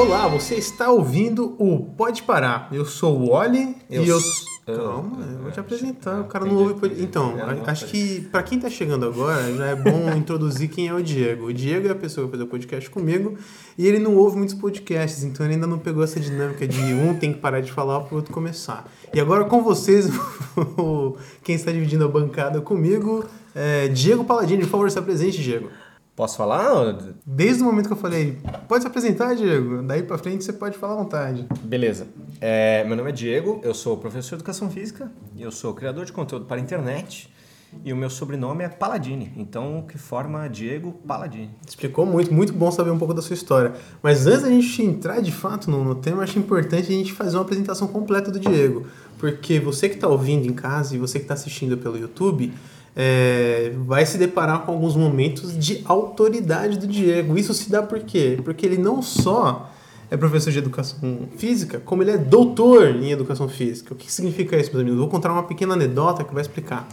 Olá, você está ouvindo o Pode Parar. Eu sou o Oli Eu e eu. Calma, eu- vou te eu- apresentar. O cara não ouve. Então, não acho que para quem tá chegando agora, já é bom introduzir quem é o Diego. O Diego é a pessoa que vai fazer o podcast comigo e ele não ouve muitos podcasts, então ele ainda não pegou essa dinâmica de um tem que parar de falar para o outro começar. E agora com vocês, quem está dividindo a bancada comigo é Diego Paladini. Por favor, se apresente, Diego. Posso falar? Desde o momento que eu falei, pode se apresentar, Diego. Daí pra frente você pode falar à vontade. Beleza. É, meu nome é Diego, eu sou professor de Educação Física, eu sou criador de conteúdo para a internet e o meu sobrenome é Paladini, então o que forma Diego Paladini. Explicou muito, muito bom saber um pouco da sua história. Mas antes da gente entrar de fato no, no tema, acho importante a gente fazer uma apresentação completa do Diego. Porque você que está ouvindo em casa e você que está assistindo pelo YouTube, é, vai se deparar com alguns momentos de autoridade do Diego. Isso se dá por quê? Porque ele não só é professor de educação física, como ele é doutor em educação física. O que significa isso, meus amigos? Vou contar uma pequena anedota que vai explicar.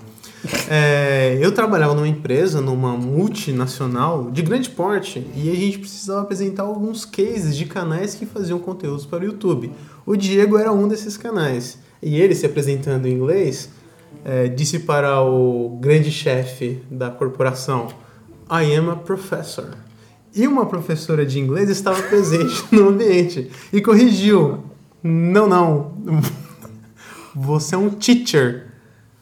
É, eu trabalhava numa empresa, numa multinacional de grande porte, e a gente precisava apresentar alguns cases de canais que faziam conteúdos para o YouTube. O Diego era um desses canais. E ele, se apresentando em inglês, é, disse para o grande chefe da corporação: I am a professor. E uma professora de inglês estava presente no ambiente e corrigiu: Não, não. Você é um teacher.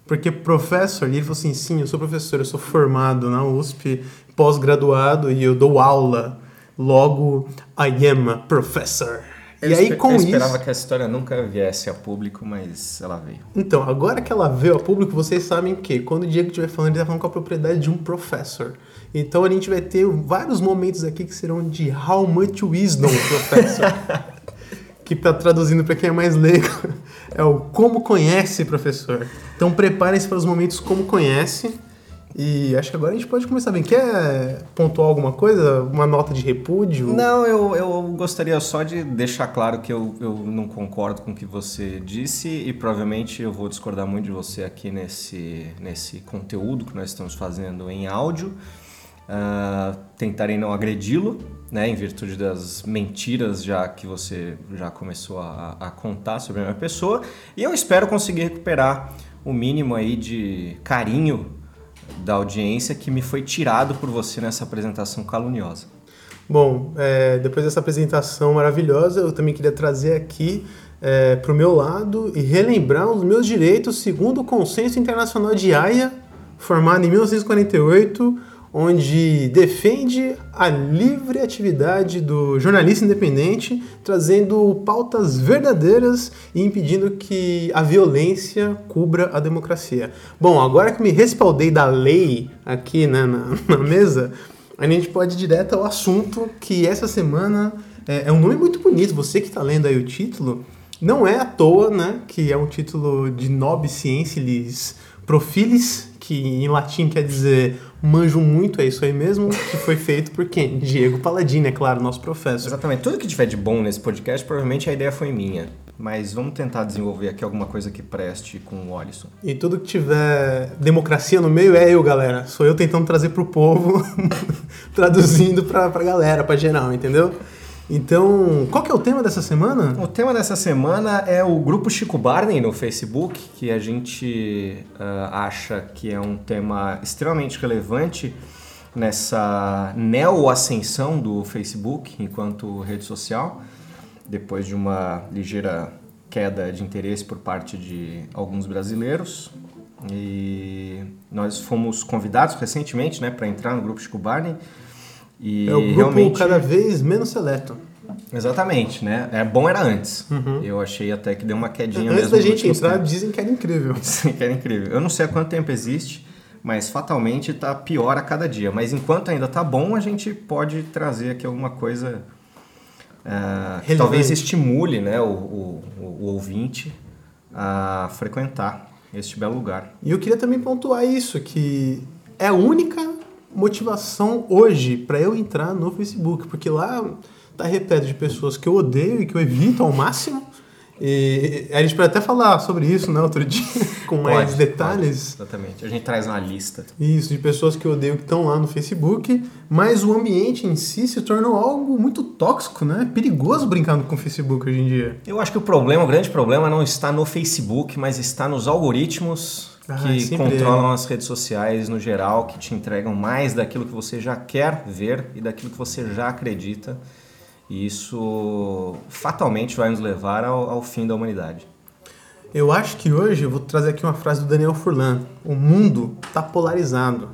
Porque professor, ele falou assim: sim, eu sou professor, eu sou formado na USP, pós-graduado e eu dou aula. Logo, I am a professor. Eu e aí, com eu isso. esperava que a história nunca viesse a público, mas ela veio. Então, agora que ela veio ao público, vocês sabem que quando o Diego estiver falando, ele está falando com a propriedade de um professor. Então a gente vai ter vários momentos aqui que serão de How much wisdom, professor. que tá traduzindo para quem é mais leigo, é o como conhece, professor. Então preparem-se para os momentos como conhece. E acho que agora a gente pode começar bem. Quer pontuar alguma coisa? Uma nota de repúdio? Não, eu, eu gostaria só de deixar claro que eu, eu não concordo com o que você disse e provavelmente eu vou discordar muito de você aqui nesse, nesse conteúdo que nós estamos fazendo em áudio. Ah, tentarei não agredi-lo, né, em virtude das mentiras já que você já começou a, a contar sobre a minha pessoa. E eu espero conseguir recuperar o mínimo aí de carinho da audiência que me foi tirado por você nessa apresentação caluniosa. Bom, é, depois dessa apresentação maravilhosa, eu também queria trazer aqui é, para o meu lado e relembrar os meus direitos segundo o Consenso Internacional de Haia, formado em 1948, onde defende a livre atividade do jornalista independente, trazendo pautas verdadeiras e impedindo que a violência cubra a democracia. Bom, agora que me respaldei da lei aqui né, na, na mesa, a gente pode ir direto ao assunto que essa semana é, é um nome muito bonito. Você que está lendo aí o título, não é à toa, né? Que é um título de Nobis Scientialis Profilis, que em latim quer dizer manjo muito, é isso aí mesmo, que foi feito por quem? Diego Paladini, é claro, nosso professor. Exatamente. Tudo que tiver de bom nesse podcast, provavelmente a ideia foi minha. Mas vamos tentar desenvolver aqui alguma coisa que preste com o Alisson. E tudo que tiver democracia no meio é eu, galera. Sou eu tentando trazer pro povo, traduzindo pra, pra galera, pra geral, entendeu? Então, qual que é o tema dessa semana? O tema dessa semana é o grupo Chico Barney no Facebook, que a gente ah, acha que é um tema extremamente relevante nessa neo-ascensão do Facebook enquanto rede social, depois de uma ligeira queda de interesse por parte de alguns brasileiros. E nós fomos convidados recentemente né, para entrar no grupo Chico Barney. E É o grupo realmente... cada vez menos seleto. Exatamente, né? É bom era antes. Eu achei até que deu uma quedinha Antes mesmo. da nos gente entrar, tempos. dizem que era incrível. Sim, que era incrível. Eu não sei há quanto tempo existe, mas fatalmente tá pior a cada dia. Mas enquanto ainda tá bom, a gente pode trazer aqui alguma coisa ah, que talvez estimule né, o, o, o ouvinte a frequentar este belo lugar. E eu queria também pontuar isso, que é a única motivação hoje para eu entrar no Facebook, porque lá tá repleto de pessoas que eu odeio e que eu evito ao máximo, E a gente pode até falar sobre isso, né, outro dia, com mais Pode, detalhes. pode, exatamente. A gente traz uma lista. Isso, de pessoas que odeiam que estão lá no Facebook, mas o ambiente em si se tornou algo muito tóxico, né? É perigoso brincar com o Facebook hoje em dia. Eu acho que o problema, o grande problema não está no Facebook, mas está nos algoritmos Ah, que controlam as redes sociais no geral, que te entregam mais daquilo que você já quer ver e daquilo que você já acredita. E isso fatalmente vai nos levar ao, ao fim da humanidade. Eu acho que hoje eu vou trazer aqui uma frase do Daniel Furlan. O mundo está polarizado,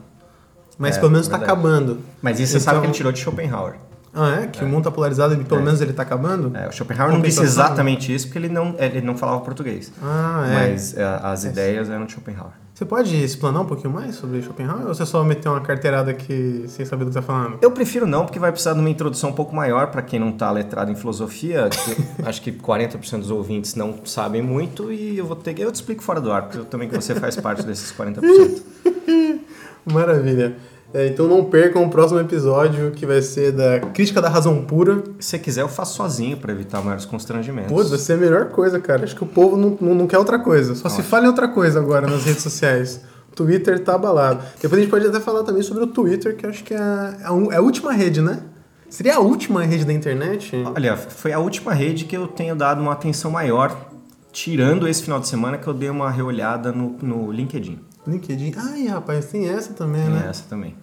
mas É, pelo menos está acabando. Mas isso você sabe Então- que ele tirou de Schopenhauer. Ah, é? Que o mundo está polarizado e pelo É. menos ele está acabando? É, o Schopenhauer não disse exatamente isso porque ele não, ele não falava português. Ah, é. Mas é, as ideias eram de Schopenhauer. Você pode explanar um pouquinho mais sobre Schopenhauer ou você só meteu uma carteirada aqui sem saber do que você tá falando? Eu prefiro não, porque vai precisar de uma introdução um pouco maior para quem não está letrado em filosofia. que acho que 40% dos ouvintes não sabem muito e eu vou ter que. Eu te explico fora do ar, porque eu também que você faz parte desses 40%. Maravilha. É, então não percam o próximo episódio que vai ser da crítica da razão pura. Se você quiser, eu faço sozinho para evitar maiores constrangimentos. Pô, vai ser a melhor coisa, cara. Acho que o povo não, não, não quer outra coisa. Só se fala em outra coisa agora nas redes sociais. O Twitter tá abalado. Depois a gente pode até falar também sobre o Twitter, que eu acho que é a, é a última rede, né? Seria a última rede da internet? Olha, foi a última rede que eu tenho dado uma atenção maior, tirando esse final de semana que eu dei uma reolhada no, no LinkedIn. LinkedIn. Ai, rapaz, tem essa também, Tem né? essa também.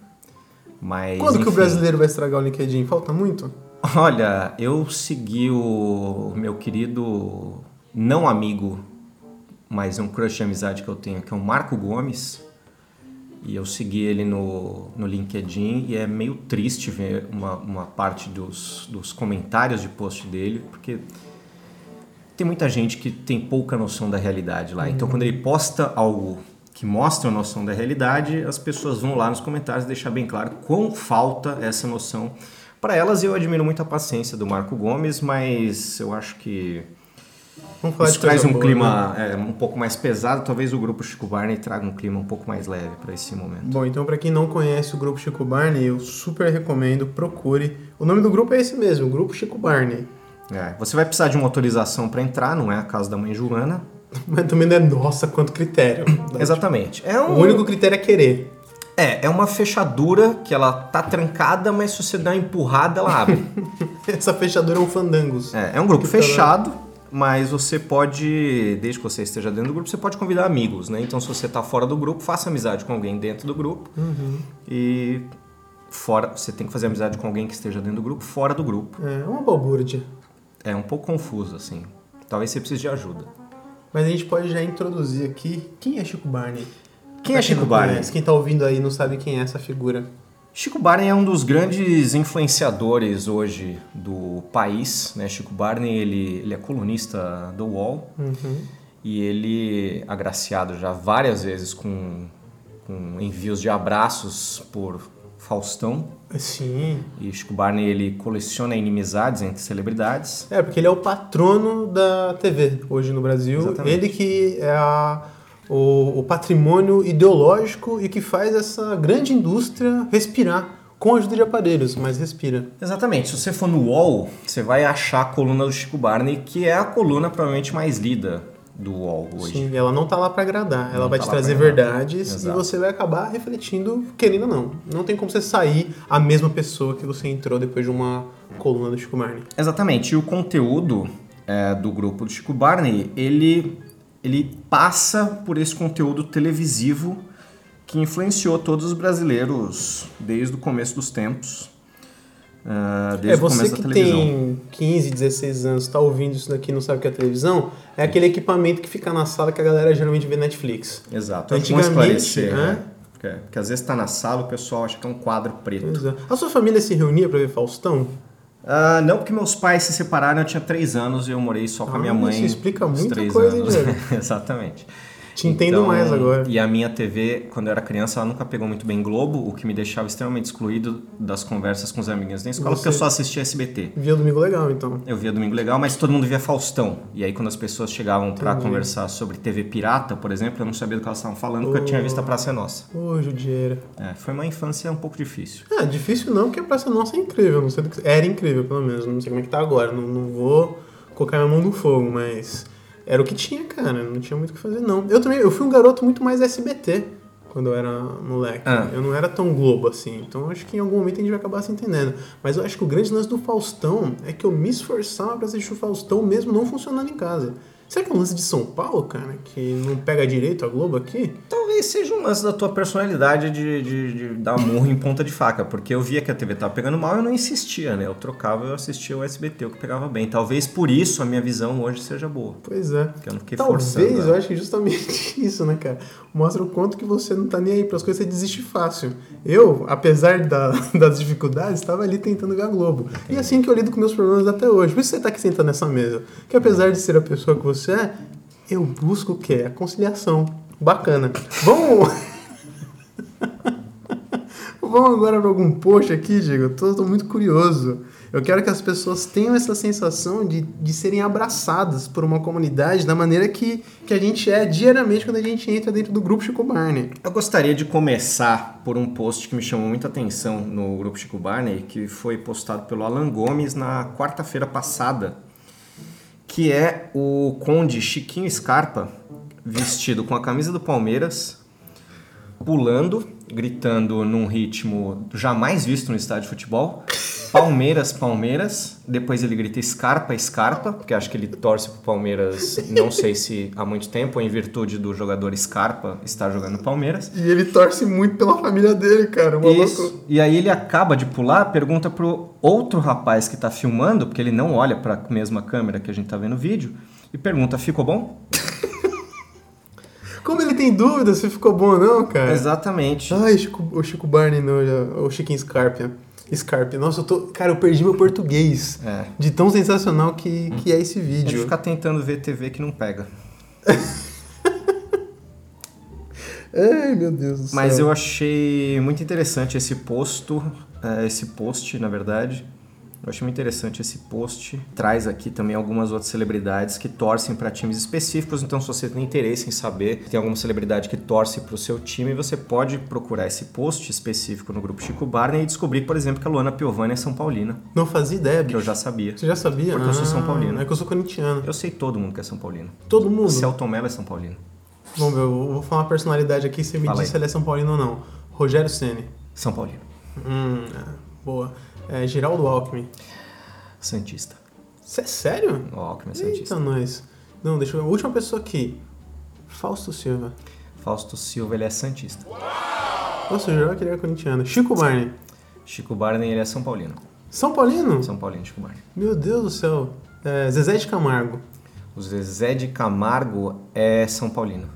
Mas, Quando que o enfim. brasileiro vai estragar o LinkedIn? Falta muito? Olha, eu segui o meu querido não amigo, mas um crush de amizade que eu tenho, que é o Marco Gomes. E eu segui ele no, no LinkedIn e é meio triste ver uma, uma parte dos, dos comentários de post dele, porque tem muita gente que tem pouca noção da realidade lá. Então, quando ele posta algo que mostra a noção da realidade, as pessoas vão lá nos comentários deixar bem claro quão falta essa noção para elas. Eu admiro muito a paciência do Marco Gomes, mas eu acho que isso traz um boa, clima né? é, um pouco mais pesado. Talvez o grupo Chico Barney traga um clima um pouco mais leve para esse momento. Bom, então pra quem não conhece o grupo Chico Barney, eu super recomendo, procure. O nome do grupo é esse mesmo, Grupo Chico Barney. É, você vai precisar de uma autorização para entrar, não é a casa da mãe Joana. Mas também não é nossa quanto critério. Exatamente. É O um, único critério é querer. É, é uma fechadura que ela tá trancada, mas se você der uma empurrada, ela abre. Essa fechadura é um fandangos. É, é um grupo fechado, mas você pode, desde que você esteja dentro do grupo, você pode convidar amigos, né? Então, se você tá fora do grupo, faça amizade com alguém dentro do grupo. E fora, você tem que fazer amizade com alguém que esteja dentro do grupo, fora do grupo. É uma balbúrdia. É um pouco confuso, assim. Talvez você precise de ajuda. Mas a gente pode já introduzir aqui quem é Chico Barney. Quem Pra é Chico não Barney? conhece, Quem tá ouvindo aí não sabe quem é essa figura. Chico Barney é um dos grandes influenciadores hoje do país. Né? Chico Barney ele, ele é colunista do UOL e ele, agraciado já várias vezes com, com envios de abraços por Faustão. Sim. E Chico Barney ele coleciona inimizades entre celebridades. É, porque ele é o patrono da TV hoje no Brasil. Exatamente. Ele que é a- o, o patrimônio ideológico e que faz essa grande indústria respirar com a ajuda de aparelhos, mas respira. Exatamente. Se você for no UOL, você vai achar a coluna do Chico Barney, que é a coluna provavelmente mais lida do UOL hoje. Sim, ela não tá lá pra agradar, ela Não vai tá te trazer verdades Exato. e você vai acabar refletindo, querendo ou não. Não tem como você sair a mesma pessoa que você entrou depois de uma coluna do Chico Barney. Exatamente. E o conteúdo é, do grupo do Chico Barney, ele, ele passa por esse conteúdo televisivo que influenciou todos os brasileiros desde o começo dos tempos. Ah, desde é, você que tem 15, 16 anos, tá ouvindo isso daqui e não sabe o que é televisão, é aquele equipamento que fica na sala que a galera geralmente vê Netflix. Exato. Bom Antigamente, esclarecer, né? né? Porque, porque às vezes está na sala o pessoal acha que é um quadro preto. Pois é. A sua família se reunia pra ver Faustão? Ah, não, porque meus pais se separaram, eu tinha três anos e eu morei só com a minha Ah, mãe. isso explica muita coisa, anos. Diego? Exatamente. Te entendo Então, mais agora. E a minha TV, quando eu era criança, ela nunca pegou muito bem Globo, o que me deixava extremamente excluído das conversas com os amiguinhos da escola, Você- porque eu só assistia SBT. Via Domingo Legal, então. Eu via Domingo Legal, mas todo mundo via Faustão. E aí, quando as pessoas chegavam pra Entendi. conversar sobre TV Pirata, por exemplo, eu não sabia do que elas estavam falando, porque eu tinha visto a Praça é Nossa. Ô, Judieira. É, foi uma infância um pouco difícil. Ah, difícil não, porque a Praça Nossa é incrível. Não sei do que... Era incrível, pelo menos. Não sei como é que tá agora. Não, não vou colocar minha mão no fogo, mas... era o que tinha, cara. Não tinha muito o que fazer, não. Eu também, eu fui um garoto muito mais SBT quando eu era moleque. Ah. Eu não era tão Globo assim. Então acho que em algum momento a gente vai acabar se entendendo. Mas eu acho que o grande lance do Faustão é que eu me esforçava pra assistir o Faustão mesmo não funcionando em casa. Será que é um lance de São Paulo, cara, que não pega direito a Globo aqui? Talvez seja um lance da tua personalidade de, de, de dar murro em ponta de faca, porque eu via que a TV tava pegando mal e eu não insistia, né? Eu trocava eu assistia o SBT, o que pegava bem. Talvez por isso a minha visão hoje seja boa. Pois é. Porque eu não fiquei Talvez, forçando. eu acho que justamente isso, né, cara? Mostra o quanto que você não tá nem aí pras coisas, você desiste fácil. Eu, apesar da- das dificuldades, estava ali tentando a Globo. E é assim que eu lido com meus problemas até hoje. Por isso você tá aqui sentado nessa mesa. Que apesar de ser a pessoa que você é, eu busco o quê? A conciliação. Bacana. Vamos... Vamos agora para algum post aqui, Diego. Eu tô muito curioso. Eu quero que as pessoas tenham essa sensação de, de serem abraçadas por uma comunidade da maneira que, que a gente é diariamente quando a gente entra dentro do grupo Chico Barney. Eu gostaria de começar por um post que me chamou muita atenção no grupo Chico Barney, que foi postado pelo Alan Gomes na quarta-feira passada, que é o conde Chiquinho Scarpa vestido com a camisa do Palmeiras, pulando, gritando num ritmo jamais visto no estádio de futebol. Palmeiras, Palmeiras. Depois ele grita Scarpa, Scarpa, porque acho que ele torce pro Palmeiras, não sei se há muito tempo, em virtude do jogador Scarpa estar jogando Palmeiras. E ele torce muito pela família dele, cara. O maluco. Isso. E aí ele acaba de pular, pergunta pro outro rapaz que tá filmando, porque ele não olha pra mesma câmera que a gente tá vendo o vídeo, e pergunta: ficou bom? Como ele tem dúvida se ficou bom ou não, cara? Exatamente. Ai, Chico, o Chico Barney, no, o Chiquinho Scarpa. Scarpa. Nossa, eu tô. Cara, eu perdi meu português. É. De tão sensacional que, que é esse A gente vídeo. fica tentando ver TV que não pega. Ai, meu Deus do céu. Mas eu achei muito interessante esse posto, é, esse post, na verdade. Eu achei muito interessante esse post. Traz aqui também algumas outras celebridades que torcem para times específicos. Então, se você tem interesse em saber se tem alguma celebridade que torce para o seu time, você pode procurar esse post específico no grupo Chico Barney e descobrir, por exemplo, que a Luana Piovani é São Paulina, Não fazia ideia, que bicho. eu já sabia. Você já sabia? Porque eu sou São Ah, Paulino. É que eu sou corintiano. Eu sei todo mundo que é São Paulino. Todo mundo. Celton Mello é São Paulino. Vamos ver, eu vou falar uma personalidade aqui, você me Fala diz aí. se ele é São Paulino ou não. Rogério Ceni. São Paulino. Hum, é, boa. É, Geraldo Alckmin. Santista. Você é sério? O Alckmin é Santista. Eita, nós. Não, deixa eu ver. A última pessoa aqui. Fausto Silva. Fausto Silva, ele é Santista. Nossa, eu jurava que ele era corintiano. Chico Barney. Chico Barney, ele é São Paulino. São Paulino? São Paulino, Chico Barney. Meu Deus do céu. É, Zezé de Camargo. O Zezé de Camargo é São Paulino.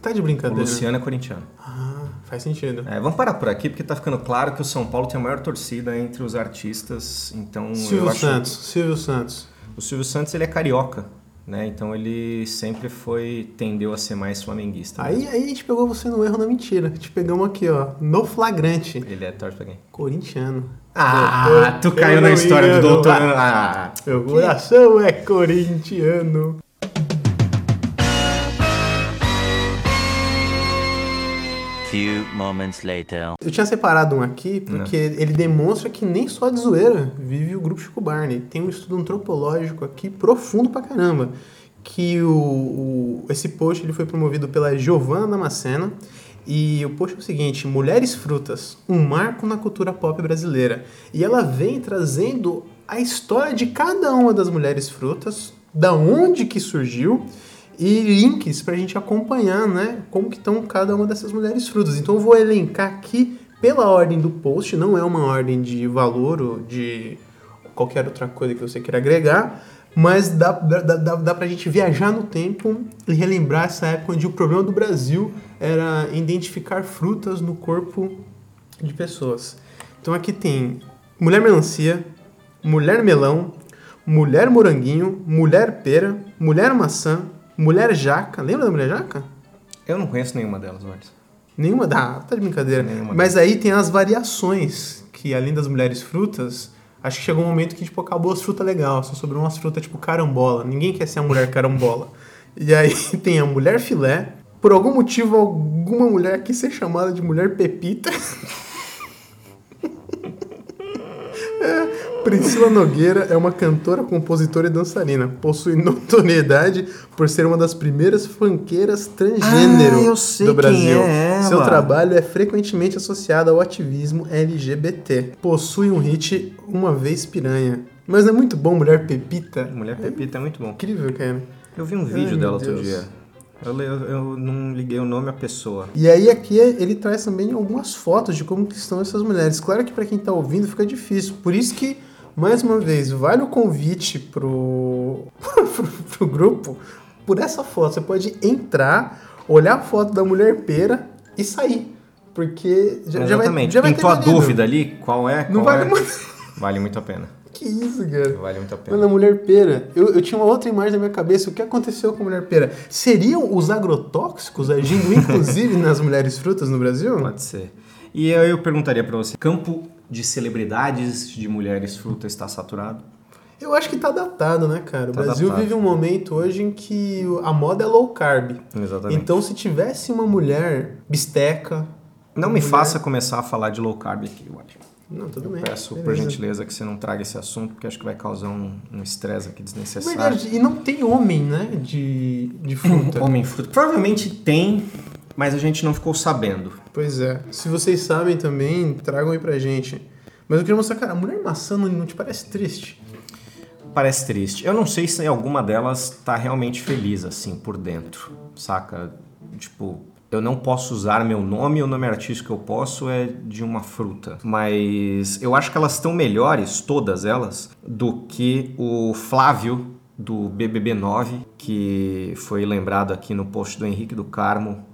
Tá de O brincadeira. Luciano é corintiano. Ah, faz sentido. É, vamos parar por aqui, porque tá ficando claro que o São Paulo tem a maior torcida entre os artistas. Então, Silvio acho... Santos. Silvio Santos. O Silvio Santos, ele é carioca, né? Então, ele sempre foi... Tendeu a ser mais flamenguista. Aí, mesmo. aí a gente pegou você no erro na mentira. Te pegamos aqui, ó. No flagrante. Ele é torce pra quem? Corintiano. Ah, Eu- tu eu caiu na história ia, do doutor... Ah, Meu coração é corintiano. Few moments later. Eu tinha separado um aqui porque ele demonstra que nem só de zoeira vive o grupo Chico Barney. Tem um estudo antropológico aqui profundo pra caramba. Que o, o- esse post ele foi promovido pela Giovanna Damasceno. E o post é o seguinte: Mulheres Frutas, um marco na cultura pop brasileira. E ela vem trazendo a história de cada uma das mulheres frutas, da onde que surgiu e links pra gente acompanhar, né, como que estão cada uma dessas mulheres frutas. Então eu vou elencar aqui pela ordem do post, não é uma ordem de valor ou de qualquer outra coisa que você queira agregar, mas dá, dá, dá, dá pra gente viajar no tempo e relembrar essa época onde o problema do Brasil era identificar frutas no corpo de pessoas. Então aqui tem mulher melancia, mulher melão, mulher moranguinho, mulher pera, mulher maçã, mulher jaca. Lembra da mulher jaca? Eu não conheço nenhuma delas, Marcos. Nenhuma da. tá de brincadeira. Nenhuma Mas aí tem as variações, que além das mulheres frutas, acho que chegou um momento que tipo, acabou as frutas legal, só sobrou umas frutas tipo carambola. Ninguém quer ser a mulher carambola. e aí tem a mulher filé. Por algum motivo, alguma mulher quis ser chamada de mulher pepita. É, Priscila Nogueira é uma cantora, compositora e dançarina. Possui notoriedade por ser uma das primeiras funkeiras transgênero Ah, do Brasil. é. Seu trabalho é frequentemente associado ao ativismo LGBT. Possui um hit Uma Vez Piranha. Mas não é muito bom, Mulher Pepita? Mulher Pepita é muito bom. Incrível, cara. Eu vi um vídeo Ai, dela outro Deus. dia. Eu, eu- eu não liguei o nome à pessoa. E aí aqui ele traz também algumas fotos de como estão essas mulheres. Claro que para quem tá ouvindo fica difícil. Por isso que, mais uma vez, vale o convite pro, pro, pro grupo por essa foto. Você pode entrar, olhar a foto da mulher pera e sair. Porque já, já vai, já vai ter Pintou a veneno. dúvida ali, qual é? Não qual vale é? muito. Vale muito a pena. Que isso, cara? Vale muito a pena. Mano, a mulher pera. Eu, eu tinha uma outra imagem na minha cabeça. O que aconteceu com a mulher pera? Seriam os agrotóxicos agindo inclusive nas mulheres frutas no Brasil? Pode ser. E eu, eu perguntaria pra você, campo de celebridades de mulheres fruta está saturado? Eu acho que tá datado, né, cara? O Tá Brasil datado. vive um momento hoje em que a moda é low carb. Exatamente. Então, se tivesse uma mulher bisteca. não me mulher- faça começar a falar de low carb aqui, Wally. Não, tudo Eu bem. peço, por beleza. gentileza, que você não traga esse assunto, porque acho que vai causar um um estresse aqui desnecessário. Verdade. E não tem homem, né? De, de fruta. Homem fruta. Provavelmente tem, mas a gente não ficou sabendo. pois é. Se vocês sabem também, tragam aí pra gente. Mas eu queria mostrar, cara, a mulher maçã não, não te parece triste? Parece triste. Eu não sei se alguma delas tá realmente feliz, assim, por dentro, saca? Tipo, eu não posso usar meu nome, o nome artístico que eu posso é de uma fruta. Mas eu acho que elas estão melhores, todas elas, do que o Flávio do BBB9, que foi lembrado aqui no post do Henrique do Carmo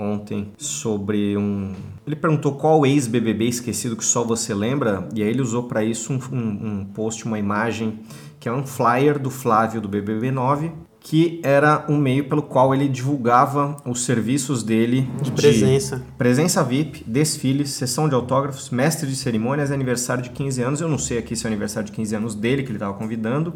ontem sobre um. Ele perguntou qual ex-BBB esquecido que só você lembra, e aí ele usou para isso um, um- um post, uma imagem que é um flyer do Flávio do BBB9, que era um meio pelo qual ele divulgava os serviços dele De presença. Presença VIP, desfile, sessão de autógrafos, mestre de cerimônias aniversário de 15 anos. Eu não sei aqui se é o aniversário de 15 anos dele que ele estava convidando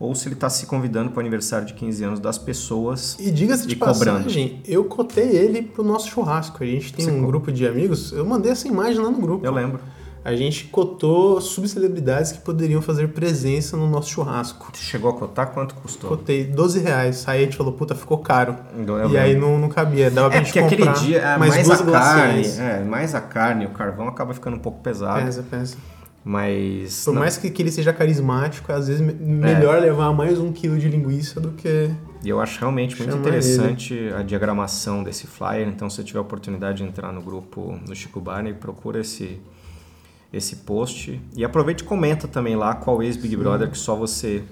ou se ele está se convidando para o aniversário de 15 anos das pessoas. E diga-se de cobrando. passagem, eu cotei ele pro nosso churrasco. A gente tem Você um co- grupo de amigos. Eu mandei essa imagem lá no grupo. Eu lembro. A gente cotou subcelebridades que poderiam fazer presença no nosso churrasco. Chegou a cotar quanto custou? Cotei 12 reais. Aí a gente falou, puta, ficou caro. Eu e aí não, não cabia. Dava pra É gente porque aquele comprar dia, é, mais, mais, duas a carne, é, mais a carne, o carvão acaba ficando um pouco pesado, Pesa, pesa. mas Por não- mais que, que ele seja carismático, às vezes me- melhor levar mais um quilo de linguiça do que... E eu acho realmente muito Chama interessante a diagramação desse flyer. Então, se você tiver a oportunidade de entrar no grupo do Chico Barney, procura esse, esse post. E aproveite e comenta também lá qual ex-Big Brother que só você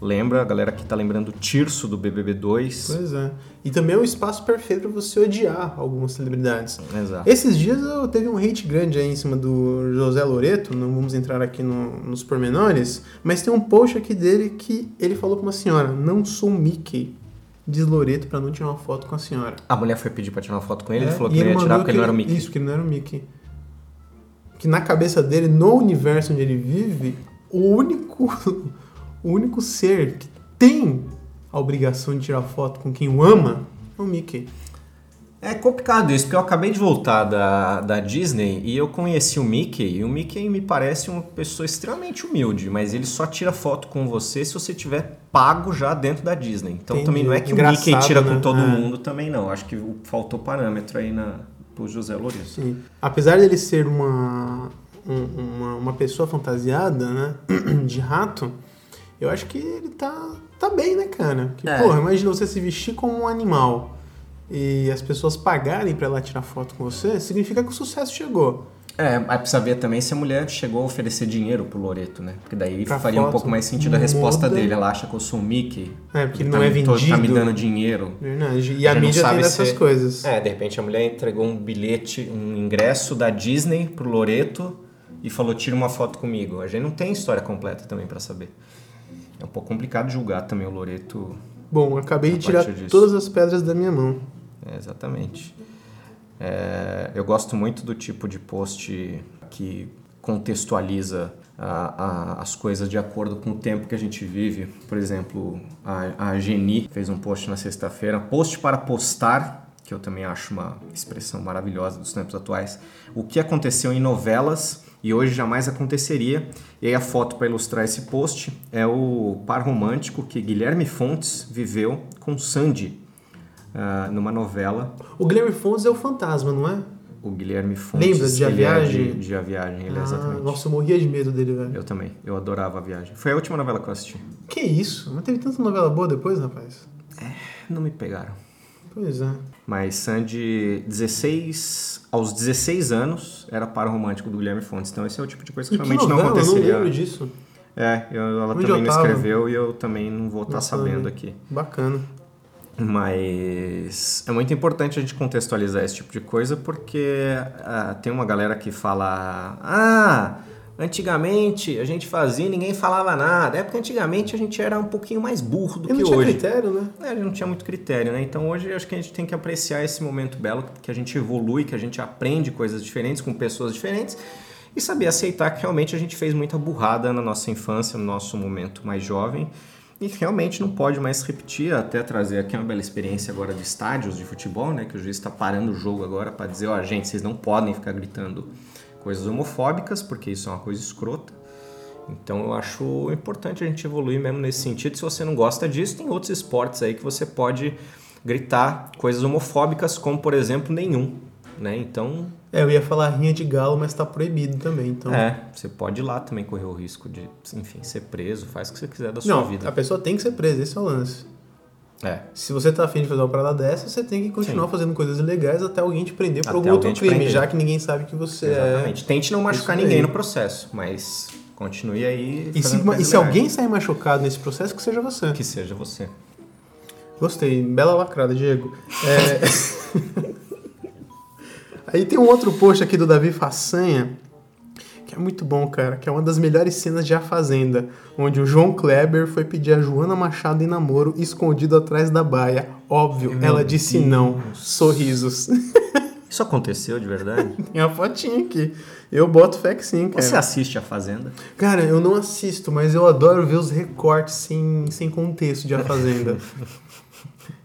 lembra. A galera que tá lembrando o Tirso do BBB2. Pois é. E também é um espaço perfeito pra você odiar algumas celebridades. Exato. Esses dias eu teve um hate grande aí em cima do José Loreto, não vamos entrar aqui no- nos pormenores, mas tem um post aqui dele que ele falou pra uma senhora, não sou Mickey, diz Loreto pra não tirar uma foto com a senhora. A mulher foi pedir pra tirar uma foto com ele, É, ele falou que não ia tirar porque ele não era o Mickey. Isso, que ele não era o Mickey. Que na cabeça dele, no universo onde ele vive, o único, o único ser que tem a obrigação de tirar foto com quem o ama é o Mickey. É complicado isso, porque eu acabei de voltar da, da Disney e eu conheci o Mickey, e o Mickey me parece uma pessoa extremamente humilde, mas ele só tira foto com você se você tiver pago já dentro da Disney. Então Entendi. também não é que o Engraçado, Mickey tira né? com todo É. mundo também não. Acho que faltou parâmetro aí na, pro José Lourenço. Sim. Apesar dele ser uma, um- uma, uma pessoa fantasiada, né? De rato, eu acho que ele tá, tá bem, né, cara? Que, É. porra, imagina você se vestir como um animal e as pessoas pagarem pra ela tirar foto com você, significa que o sucesso chegou. É, aí precisa ver também se a mulher chegou a oferecer dinheiro pro Loreto, né? Porque daí Pra faria um foto, pouco mais sentido a resposta dele. Ela acha que eu sou um Mickey. É, porque ele tá não é me- tô- Tá me vendido. dando dinheiro. Verdade. E a, gente não mídia tem sabe dessas se- coisas. É, de repente a mulher entregou um bilhete, um ingresso da Disney pro Loreto e falou: tira uma foto comigo. A gente não tem história completa também pra saber. É um pouco complicado julgar também o Loreto. Bom, acabei de A tirar disso. todas as pedras da minha mão. É, exatamente. É, eu gosto muito do tipo de post que contextualiza a- a- as coisas de acordo com o tempo que a gente vive. Por exemplo, a, a Geni fez um post na sexta-feira, post para postar, que eu também acho uma expressão maravilhosa dos tempos atuais. O que aconteceu em novelas e hoje jamais aconteceria. E aí a foto para ilustrar esse post é o par romântico que Guilherme Fontes viveu com Sandy uh, numa novela. O Guilherme Fontes é o fantasma, não é? O Guilherme Fontes. Lembra de A ele é Viagem? de, de A Viagem, ele é Ah, exatamente. nossa, eu morria de medo dele, velho. Eu também, eu adorava A Viagem. Foi a última novela que eu assisti. Que isso? Mas teve tanta novela boa depois, rapaz. Não me pegaram. Pois é. Mas Sandy, 16, aos 16 anos, era par romântico do Guilherme Fontes. Então esse é o tipo de coisa que E que realmente não novela? Eu não aconteceria. lembro disso. É, eu- ela Onde também não escreveu e eu também não vou estar Não sabendo sabe. aqui. Bacana. Mas é muito importante a gente contextualizar esse tipo de coisa porque ah, tem uma galera que fala: Ah, antigamente a gente fazia e ninguém falava nada. É porque antigamente a gente era um pouquinho mais burro do Eu que não tinha hoje. critério, né? É, a gente não tinha muito critério, né? Então hoje acho que a gente tem que apreciar esse momento belo, que a gente evolui, que a gente aprende coisas diferentes com pessoas diferentes e saber aceitar que realmente a gente fez muita burrada na nossa infância, no nosso momento mais jovem e realmente não pode mais repetir, até trazer aqui uma bela experiência agora de estádios de futebol, né? Que o juiz está parando o jogo agora para dizer, ó, gente, vocês não podem ficar gritando coisas homofóbicas, porque isso é uma coisa escrota. Então eu acho importante a gente evoluir mesmo nesse sentido. Se você não gosta disso, tem outros esportes aí que você pode gritar coisas homofóbicas, como por exemplo nenhum, né? Então É, eu ia falar rinha de galo, mas tá proibido também, então... é, você pode ir lá também correr o risco de, enfim, ser preso, faz o que você quiser da sua Não, vida. a pessoa tem que ser presa, esse é o lance. É. Se você tá afim de fazer uma parada dessa, você tem que continuar Sim. fazendo coisas ilegais até alguém te prender por Até algum outro crime, prender. já que ninguém sabe que você Exatamente. Tente não machucar ninguém no processo, mas continue aí. é. E se, e se alguém sair machucado nesse processo, que seja você. Que seja você. Gostei, bela lacrada, Diego. É... Aí tem um outro post aqui do Davi Façanha, que é muito bom, cara, que é uma das melhores cenas de A Fazenda, onde o João Kleber foi pedir a Joana Machado em namoro escondido atrás da baia. Óbvio, Meu ela disse Deus. não. Sorrisos. Isso aconteceu de verdade? tem a fotinha aqui. Eu boto fé que sim, cara. Você assiste a Fazenda? Cara, eu não assisto, mas eu adoro ver os recortes sem, sem contexto de A Fazenda.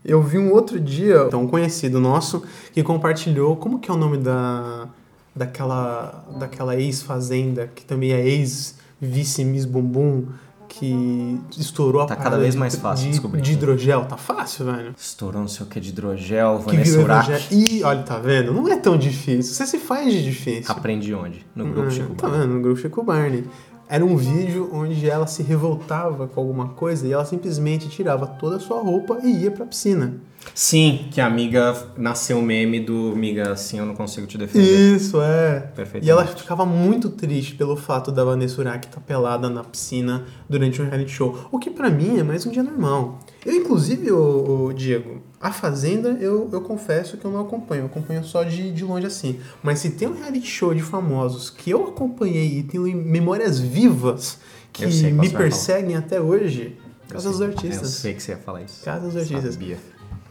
eu vi um outro dia, então, um conhecido nosso, que compartilhou, como que é o nome da daquela, daquela ex-fazenda, que também é ex-vice-miss Bumbum, que estourou a Tá cada vez mais fácil de, descobrir. de hidrogel. Tá fácil, velho. Estourou não sei o que de hidrogel, Que Vanessa virou Urach. Ih, olha, tá vendo? Não é tão difícil. Você se faz de difícil. Aprendi onde? No grupo Ah, Chico Tá Barney. vendo? No grupo Chico Barney. Era um vídeo onde ela se revoltava com alguma coisa e ela simplesmente tirava toda a sua roupa e ia pra piscina. Sim, que a amiga nasceu o meme do amiga assim eu não consigo te defender. Isso, é. Perfeitamente. E ela ficava muito triste pelo fato da Vanessa Urach estar pelada na piscina durante um reality show. O que pra mim é mais um dia normal. Eu, inclusive, o, Diego, a Fazenda, eu, eu confesso que eu não acompanho. Eu acompanho só de, de longe assim. Mas se tem um reality show de famosos que eu acompanhei e tenho em memórias vivas que me perseguem até hoje, Casa dos Artistas. Eu sei que você ia falar isso. Casa dos Artistas. Sabia.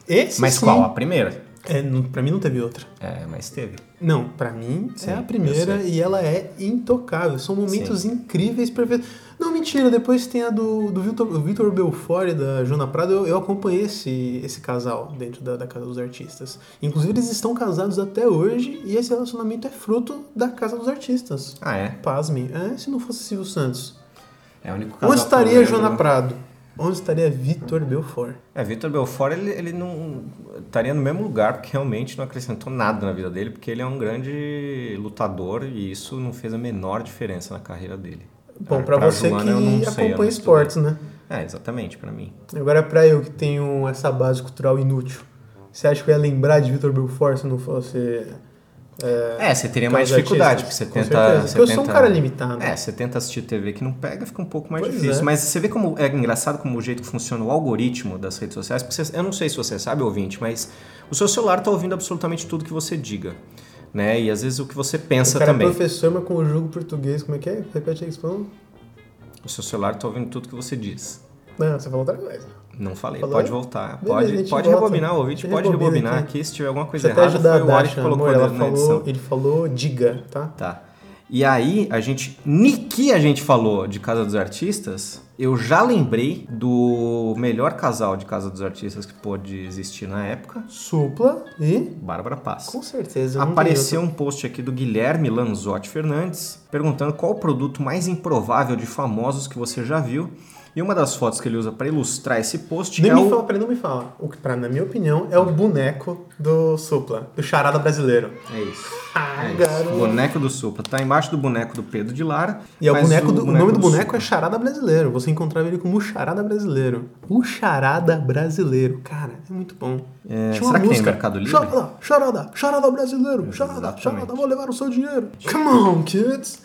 Esse Mas sim, qual? A primeira? É, não- pra mim não teve outra. É, mas teve. Não, pra mim Sim, é a primeira e ela é intocável. São momentos incríveis, perfeitos. Não, mentira, depois tem a do, do Vitor, Belfort e da Jona Prado. Eu, eu acompanhei esse, esse casal dentro da, da Casa dos Artistas. Inclusive, eles estão casados até hoje e esse relacionamento é fruto da Casa dos Artistas. Ah, é? Pasmem, é, se não fosse Silvio Santos. É o único casal Onde estaria. Jona Prado? Onde estaria Vitor Belfort? É, Vitor Belfort, ele, ele não estaria no mesmo lugar, porque realmente não acrescentou nada na vida dele, porque ele é um grande lutador e isso não fez a menor diferença na carreira dele. Bom, pra você Joana, que sei, acompanha esportes, né? É, exatamente, pra mim. Agora, pra eu que tenho essa base cultural inútil, você acha que eu ia lembrar de Vitor Belfort se não fosse. É, É, você teria mais dificuldade, Artistas? porque você tenta... Você porque eu sou um tenta- cara limitado. É, você tenta assistir TV que não pega, fica um pouco mais Pois difícil. é. Mas você vê como é engraçado como o jeito que funciona o algoritmo das redes sociais, porque você- eu não sei se você sabe, ouvinte, mas o seu celular tá ouvindo absolutamente tudo que você diga. Né? E às vezes o que você pensa o cara também. é professor, mas conjuga o português. Como é que é? Repete aí. O seu celular tá ouvindo tudo que você diz. Não, você falou outra coisa. Não falei, Falou? pode voltar. Beleza, pode pode volta. rebobinar, o ouvinte pode rebobina rebobinar aqui. aqui. Se tiver alguma coisa errada, ajudar foi o Ori que colocou amor. Ela na edição. falou, ele falou diga, tá? Tá. E aí, a gente, ni que a gente falou de Casa dos Artistas, eu já lembrei do melhor casal de Casa dos Artistas que pôde existir na época, Supla e. Bárbara Paz. Com certeza. Apareceu um post aqui do Guilherme Lanzotti Fernandes perguntando qual o produto mais improvável de famosos que você já viu. E uma das fotos que ele usa para ilustrar esse post Nem é me o... fala, peraí, não me fala. O que, pra, na minha opinião, é o boneco do Supla, do charada brasileiro. É isso. Ah, É isso. garoto. Boneco do Supla. Tá embaixo do boneco do Pedro de Lara. E é o, boneco do, o nome do boneco Supla. é Charada Brasileiro. Você encontrava ele como Charada Brasileiro. O Charada Brasileiro. Cara, é muito bom. É, Tinha será que tem música. no Mercado Livre? Charada, Charada, Charada Brasileiro. Charada, Exatamente. Charada, vou levar o seu dinheiro. Come on, kids.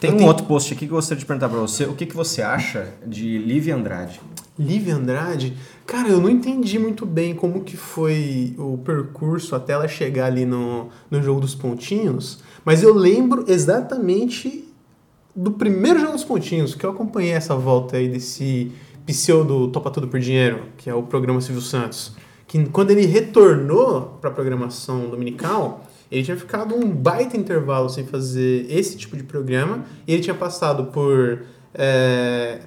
Tem Eu um tenho- outro post aqui que eu gostaria de perguntar pra você. O que, que você acha de Lívia Andrade? Lívia Andrade, cara, eu não entendi muito bem como que foi o percurso até ela chegar ali no, no jogo dos pontinhos, mas eu lembro exatamente do primeiro jogo dos pontinhos, que eu acompanhei essa volta aí desse pseudo Topa Tudo por Dinheiro, que é o programa Silvio Santos, que quando ele retornou para a programação dominical, ele tinha ficado um baita intervalo sem fazer esse tipo de programa, e ele tinha passado por é,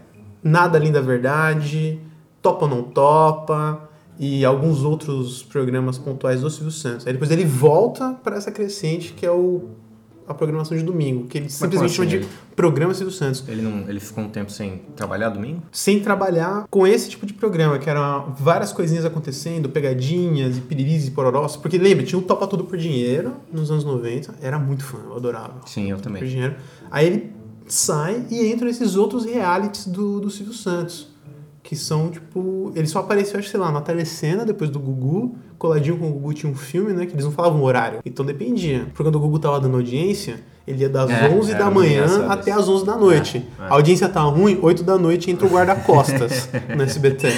Nada Além da Verdade, Topa ou Não Topa, e alguns outros programas pontuais do Silvio Santos. Aí depois ele volta para essa crescente que é o, a programação de domingo, que ele simplesmente como chama assim, de Programa Silvio Santos Ele, não, ele ficou um tempo sem trabalhar domingo? sem trabalhar com esse tipo de programa, que eram várias coisinhas acontecendo, pegadinhas e piriris e pororós. Porque lembra, tinha o Topa Tudo por Dinheiro nos anos 90, era muito fã, eu adorava. Sim, eu Por também. dinheiro. Aí ele sai e entra nesses outros realities do, do Silvio Santos. Que são, tipo. Ele só apareceu, acho sei lá, na telecena, depois do Gugu. Coladinho com o Gugu tinha um filme, né? Que eles não falavam horário. Então dependia. Porque quando o Gugu tava dando audiência, ele ia das É, 11 era da manhã até as 11 da noite. É, é. A audiência tá ruim, 8 da noite entra o guarda-costas no SBT.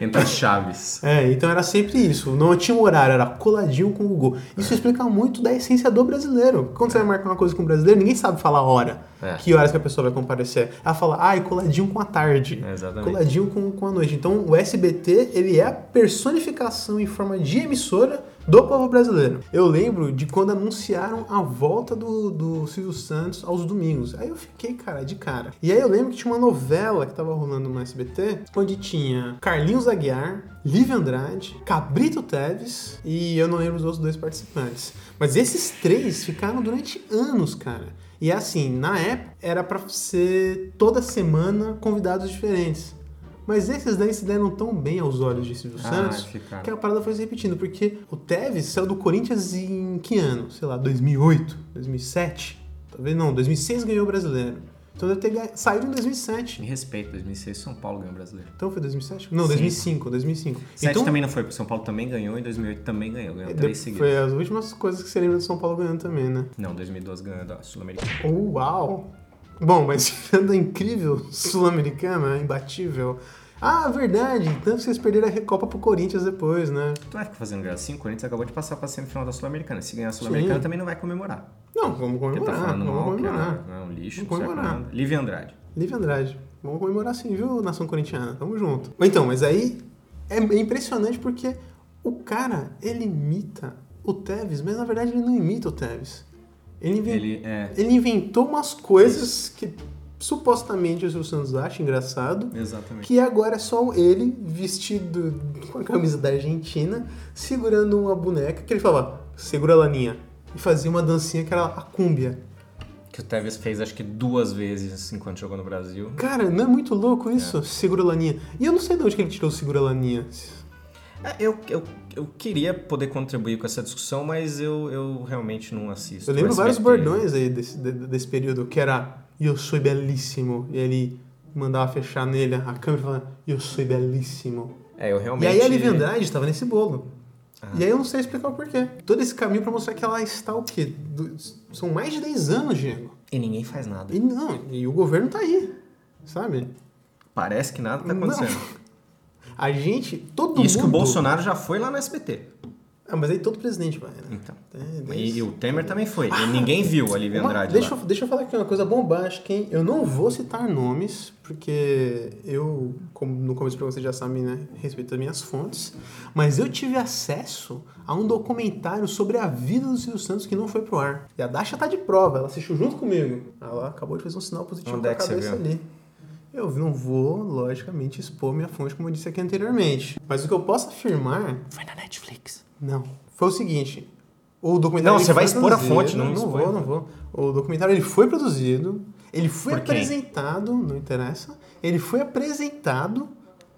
Entre as chaves. É, então era sempre isso. Não tinha um horário, era coladinho com o Google. Isso explica muito da essência do brasileiro. Quando você vai marcar uma coisa com o brasileiro, ninguém sabe falar a hora. É. Que horas que a pessoa vai comparecer. Ela fala, ai, coladinho com a tarde. É, exatamente. Coladinho com, com a noite. Então o SBT, ele é a personificação em forma de emissora do povo brasileiro. Eu lembro de quando anunciaram a volta do, do Silvio Santos aos domingos. Aí eu fiquei, cara, de cara. E aí eu lembro que tinha uma novela que tava rolando no SBT, onde tinha Carlinhos Aguiar, Lívia Andrade, Cabrito Teves e eu não lembro os outros dois participantes. Mas esses três ficaram durante anos, cara. E assim, na época era pra ser toda semana convidados diferentes. Mas esses daí se deram tão bem aos olhos de Silvio Ah, Santos que a parada foi se repetindo. Porque o Tevez saiu do Corinthians em que ano? Sei lá, 2008, 2007? Talvez não, 2006 ganhou o brasileiro. Então deve ter saído em 2007. Me respeito, 2006 São Paulo ganhou o brasileiro. Então foi 2007? Não, Sim. 2005, 2005. 7 então, também não foi, porque São Paulo também ganhou, em 2008 também ganhou, ganhou três de- seguidos. foi as últimas coisas que você lembra do São Paulo ganhando também, né? Não, 2012 ganhou da Sul-Americana. Oh, uau! Bom, mas a incrível Sul-Americana, imbatível. Ah, verdade! Tanto que vocês perderam a Recopa pro Corinthians depois, né? Tu vai ficar fazendo gracinha? O Corinthians acabou de passar pra semifinal da Sul-Americana. Se ganhar a Sul-Americana também não vai comemorar. Não, vamos tá comemorar. falando vamos mal, comemorar. é, é um lixo. Vamos pra comemorar. Lívia Andrade. Lívia Andrade. Vamos comemorar sim, viu, nação corintiana? Tamo junto. Então, mas aí é impressionante porque o cara, ele imita o Tevez, mas na verdade ele não imita o Tevez. Ele, inven- Ele é. ele inventou umas coisas que supostamente o Silvio Santos acha engraçado, Exatamente. que agora é só ele vestido com a camisa da Argentina, segurando uma boneca que ele falava, segura a laninha. E fazia uma dancinha que era a cúmbia. Que o Tevez fez acho que duas vezes enquanto jogou no Brasil. Cara, não é muito louco isso? Segura a laninha. E eu não sei de onde que ele tirou o segura a laninha. É, eu, eu, eu queria poder contribuir com essa discussão, mas eu, eu realmente não assisto. Eu lembro vários bordões aí desse, de- desse período, que era Eu sou belíssimo. E ele mandava fechar nele a câmera falava Eu sou belíssimo. É, eu realmente. E aí a Lívia Andrade estava nesse bolo. Ah. E aí eu não sei explicar o porquê. Todo esse caminho pra mostrar que ela está o quê? Do- São mais de 10 anos, Diego. E ninguém faz nada. E não, e o governo tá aí, sabe? Parece que nada tá Não. A gente, todo Isso que o mundo... Bolsonaro já foi lá no SBT. Ah, mas aí todo presidente vai, né? Então. É, E, e o Temer também foi. E ninguém viu a Lívia Andrade deixa, lá. eu, deixa eu falar aqui uma coisa bombástica, hein? Eu não vou citar nomes, porque eu, como no começo pra vocês já sabem, né? Respeito as minhas fontes. Mas eu tive acesso a um documentário sobre a vida do Silvio Santos que não foi pro ar. E a Dasha tá de prova, ela assistiu junto comigo. Ela acabou de fazer um sinal positivo Onde é que você cabeça ali. Eu não vou, logicamente, expor minha fonte, como eu disse aqui anteriormente. Mas o que eu posso afirmar. Foi na Netflix. Não. Foi o seguinte. O documentário. Não, você vai foi expor a fonte, não Não expõe. vou, não vou. O documentário ele foi produzido, ele foi apresentado, não interessa. Ele foi apresentado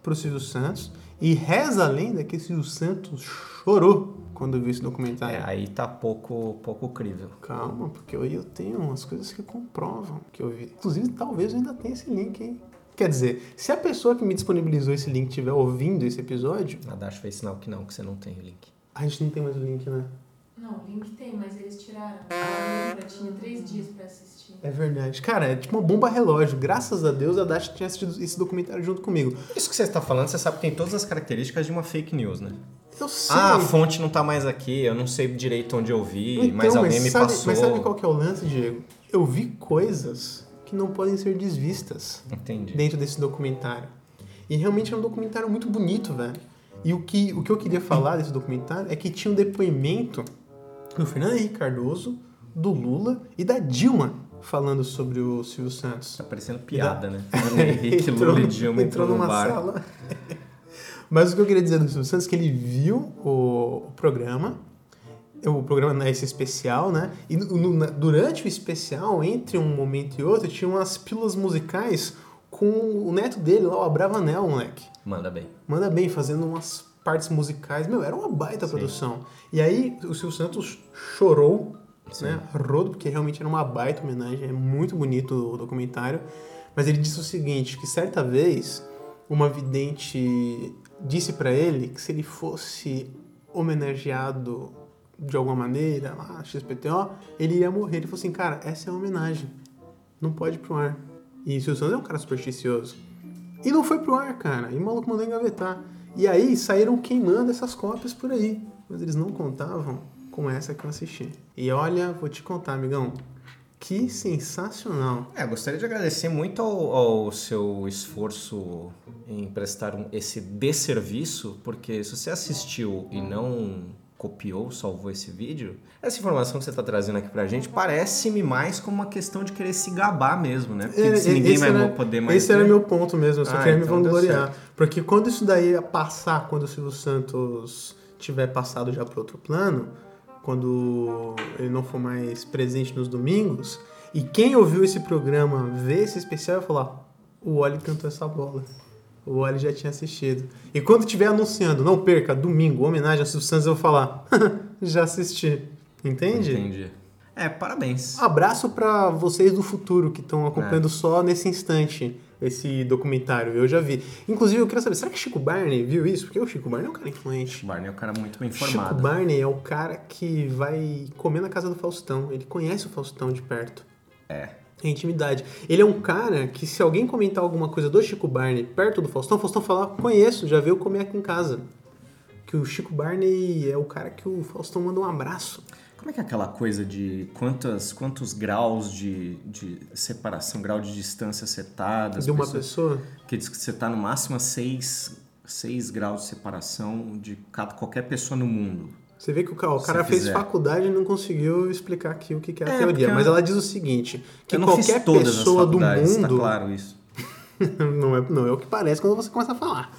pro Silvio Santos. E reza a lenda que Silvio Santos chorou quando viu esse documentário. É, aí tá pouco, pouco crível. Calma, porque eu, eu tenho umas coisas que comprovam que eu vi. Inclusive, talvez eu ainda tenha esse link aí. Quer dizer, se a pessoa que me disponibilizou esse link estiver ouvindo esse episódio, A Dash fez sinal que não, que você não tem o link. a gente não tem mais o link, né? Não, o link tem, mas eles tiraram. A tinha três dias pra assistir. É verdade. Cara, é tipo uma bomba relógio. Graças a Deus a Dash tinha assistido esse documentário junto comigo. Isso que você está falando, você sabe que tem todas as características de uma fake news, né? Eu sei. Ah, a fonte não tá mais aqui, eu não sei direito onde eu vi, Então, mas alguém me sabe, passou. Mas sabe qual que é o lance, Diego? Eu vi coisas que não podem ser desvistas. Entendi. dentro desse documentário. E realmente é um documentário muito bonito, velho. E o que, o que eu queria falar desse documentário é que tinha um depoimento do Fernando Henrique Cardoso, do Lula e da Dilma falando sobre o Silvio Santos. Tá parecendo piada, né? Fernando Henrique, entrou, Lula e Dilma entrou numa bar. sala. Mas o que eu queria dizer do Silvio Santos é que ele viu o, o programa, o programa né, esse especial, né? E no- no- na- durante o especial, entre um momento e outro, tinha umas pílulas musicais com o neto dele lá, o Abravanel, moleque. Manda bem. Manda bem, fazendo umas partes musicais. Meu, era uma baita produção. E aí o Silvio Santos chorou, né? Rodo, porque realmente era uma baita homenagem. É muito bonito o documentário. Mas ele disse o seguinte, que certa vez uma vidente disse pra ele que se ele fosse homenageado de alguma maneira, lá, XPTO, ele iria morrer. Ele falou assim, cara, essa é a homenagem. Não pode ir pro ar. E o Silvio Santos é um cara supersticioso. E não foi pro ar, cara. E o maluco mandou engavetar. E aí saíram queimando essas cópias por aí. Mas eles não contavam com essa que eu assisti. E olha, vou te contar, amigão. Que sensacional. É, gostaria de agradecer muito ao, ao seu esforço em prestar um- esse desserviço, porque se você assistiu e não copiou, salvou esse vídeo, essa informação que você está trazendo aqui pra gente parece-me mais como uma questão de querer se gabar mesmo, né? Porque É, ninguém vai era- poder mais Esse era ver- meu ponto mesmo, eu só Ah, queria me então deu vangloriar. Porque quando isso daí ia passar, quando o Silvio Santos tiver passado já para outro plano, quando ele não for mais presente nos domingos, e quem ouviu esse programa ver esse especial vai falar: o Oli cantou essa bola. O Oli já tinha assistido. E quando estiver anunciando, não perca, domingo, homenagem ao Silvio Santos, eu vou falar: já assisti. Entende? Entendi. É, parabéns. Abraço pra vocês do futuro que estão É. acompanhando só nesse instante esse documentário. Eu já vi. Inclusive, eu queria saber, será que Chico Barney viu isso? Porque o Chico Barney é um cara influente. Barney é um cara muito bem Chico informado. Barney é o cara que vai comer na casa do Faustão. Ele conhece o Faustão de perto. É. É intimidade. Ele é um cara que, se alguém comentar alguma coisa do Chico Barney perto do Faustão, o Faustão fala: Conheço, já veio comer aqui em casa. Que o Chico Barney é o cara que o Faustão manda um abraço. Como é que é aquela coisa de quantas, quantos graus de, de separação, grau de distância você tá de uma pessoa. Que diz que você tá no máximo a 6 seis graus de separação de cada, qualquer pessoa no mundo. Você vê que o cara, o cara fez faculdade e não conseguiu explicar aqui o que que é a É, teoria. Mas eu- ela diz o seguinte: que qualquer pessoa as do faculdades, mundo. tá claro isso. não, é, não é o que parece quando você começa a falar.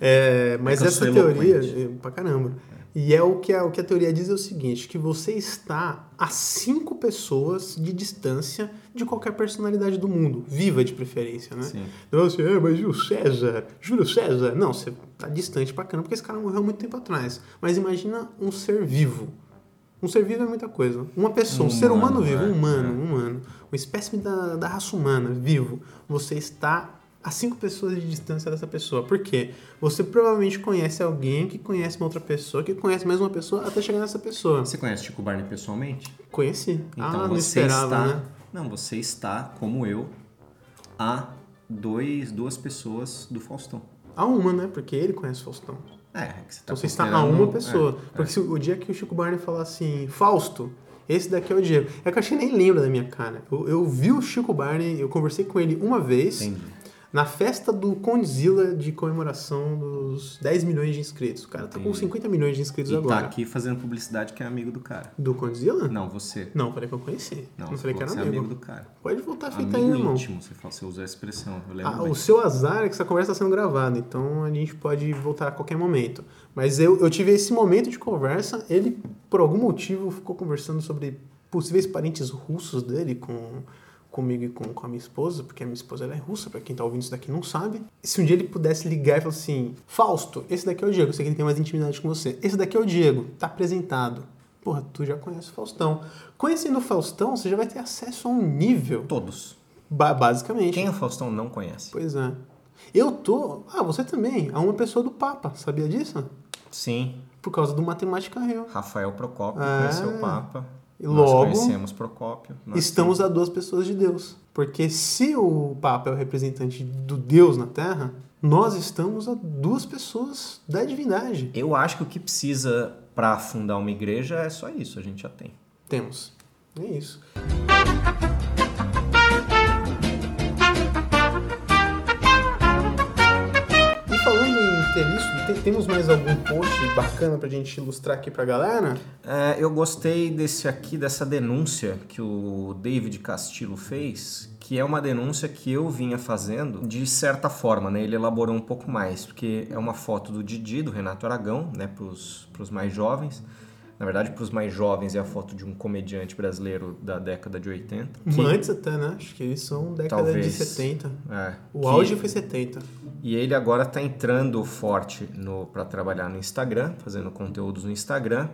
É, mas É que eu essa teoria, eloquente. é, pra caramba. E é o que a, o que a teoria diz é o seguinte: que você está a cinco pessoas de distância de qualquer personalidade do mundo, viva de preferência, né? Sim. Então você, ah, mas e o César? Júlio César? Não, você tá distante pra caramba porque esse cara morreu muito tempo atrás. Mas imagina um ser vivo. Um ser vivo é muita coisa. Uma pessoa, um, Um ser humano humano, vivo, é, um humano, é. um humano. Uma espécime da, da raça humana, vivo. Você está a cinco pessoas de distância dessa pessoa. Por quê? Você provavelmente conhece alguém que conhece uma outra pessoa, que conhece mais uma pessoa, até chegar nessa pessoa. Você conhece Chico Barney pessoalmente? Conheci. Então ah, não você esperava, está. né? Não, você está, como eu, a dois, duas pessoas do Faustão. A uma, né? Porque ele conhece o Faustão. É, que você tá Então você está a uma pessoa. é, Porque se o dia que o Chico Barney falar assim, Fausto, esse daqui é o Diego. É que eu achei nem lembra da minha cara. Eu, eu vi o Chico Barney, eu conversei com ele uma vez Entendi. Na festa do Condzilla de comemoração dos 10 milhões de inscritos. O cara tá com Entendi. 50 milhões de inscritos E agora. tá aqui fazendo publicidade que é amigo do cara. Do Condzilla? Não, você. Não, falei que eu conheci. Não, Não, falei que era você é amigo. amigo do cara. Pode voltar a fita aí, irmão. íntimo, você, fala, você usa a expressão, eu lembro Ah, bem. o seu azar é que essa conversa está sendo gravada, então a gente pode voltar a qualquer momento. Mas eu, eu tive esse momento de conversa, ele, por algum motivo, ficou conversando sobre possíveis parentes russos dele com comigo e com, com a minha esposa, porque a minha esposa ela é russa, pra quem tá ouvindo isso daqui não sabe. Se um dia ele pudesse ligar e falar assim, Fausto, esse daqui é o Diego, eu sei que ele tem mais intimidade com você. Esse daqui é o Diego, tá apresentado. Porra, tu já conhece o Faustão. Conhecendo o Faustão, você já vai ter acesso a um nível, Todos. ba- basicamente. Quem o Faustão não conhece? Pois é. Eu tô. Ah, você também. A uma pessoa do Papa, sabia disso? Sim, Por causa do Matemática Real. Rafael Procópio É. conheceu o Papa. E Nós logo, conhecemos Procópio. Estamos a duas pessoas de Deus. Porque se o Papa é o representante do Deus na Terra, nós estamos a duas pessoas da divindade. Eu acho que o que precisa para fundar uma igreja é só isso, a gente já tem. Temos. É isso. Temos mais algum post bacana pra gente ilustrar aqui pra galera? É, eu gostei desse aqui, dessa denúncia que o David Castillo fez, que é uma denúncia que eu vinha fazendo de certa forma, né? Ele elaborou um pouco mais, porque é uma foto do Didi, do Renato Aragão, né? Para os mais jovens. Na verdade, para os mais jovens é a foto de um comediante brasileiro da década de 80. que- Antes até, né? Acho que eles são década Talvez. de 70. é, O que- auge foi 70. E ele agora está entrando forte para trabalhar no Instagram, fazendo conteúdos no Instagram.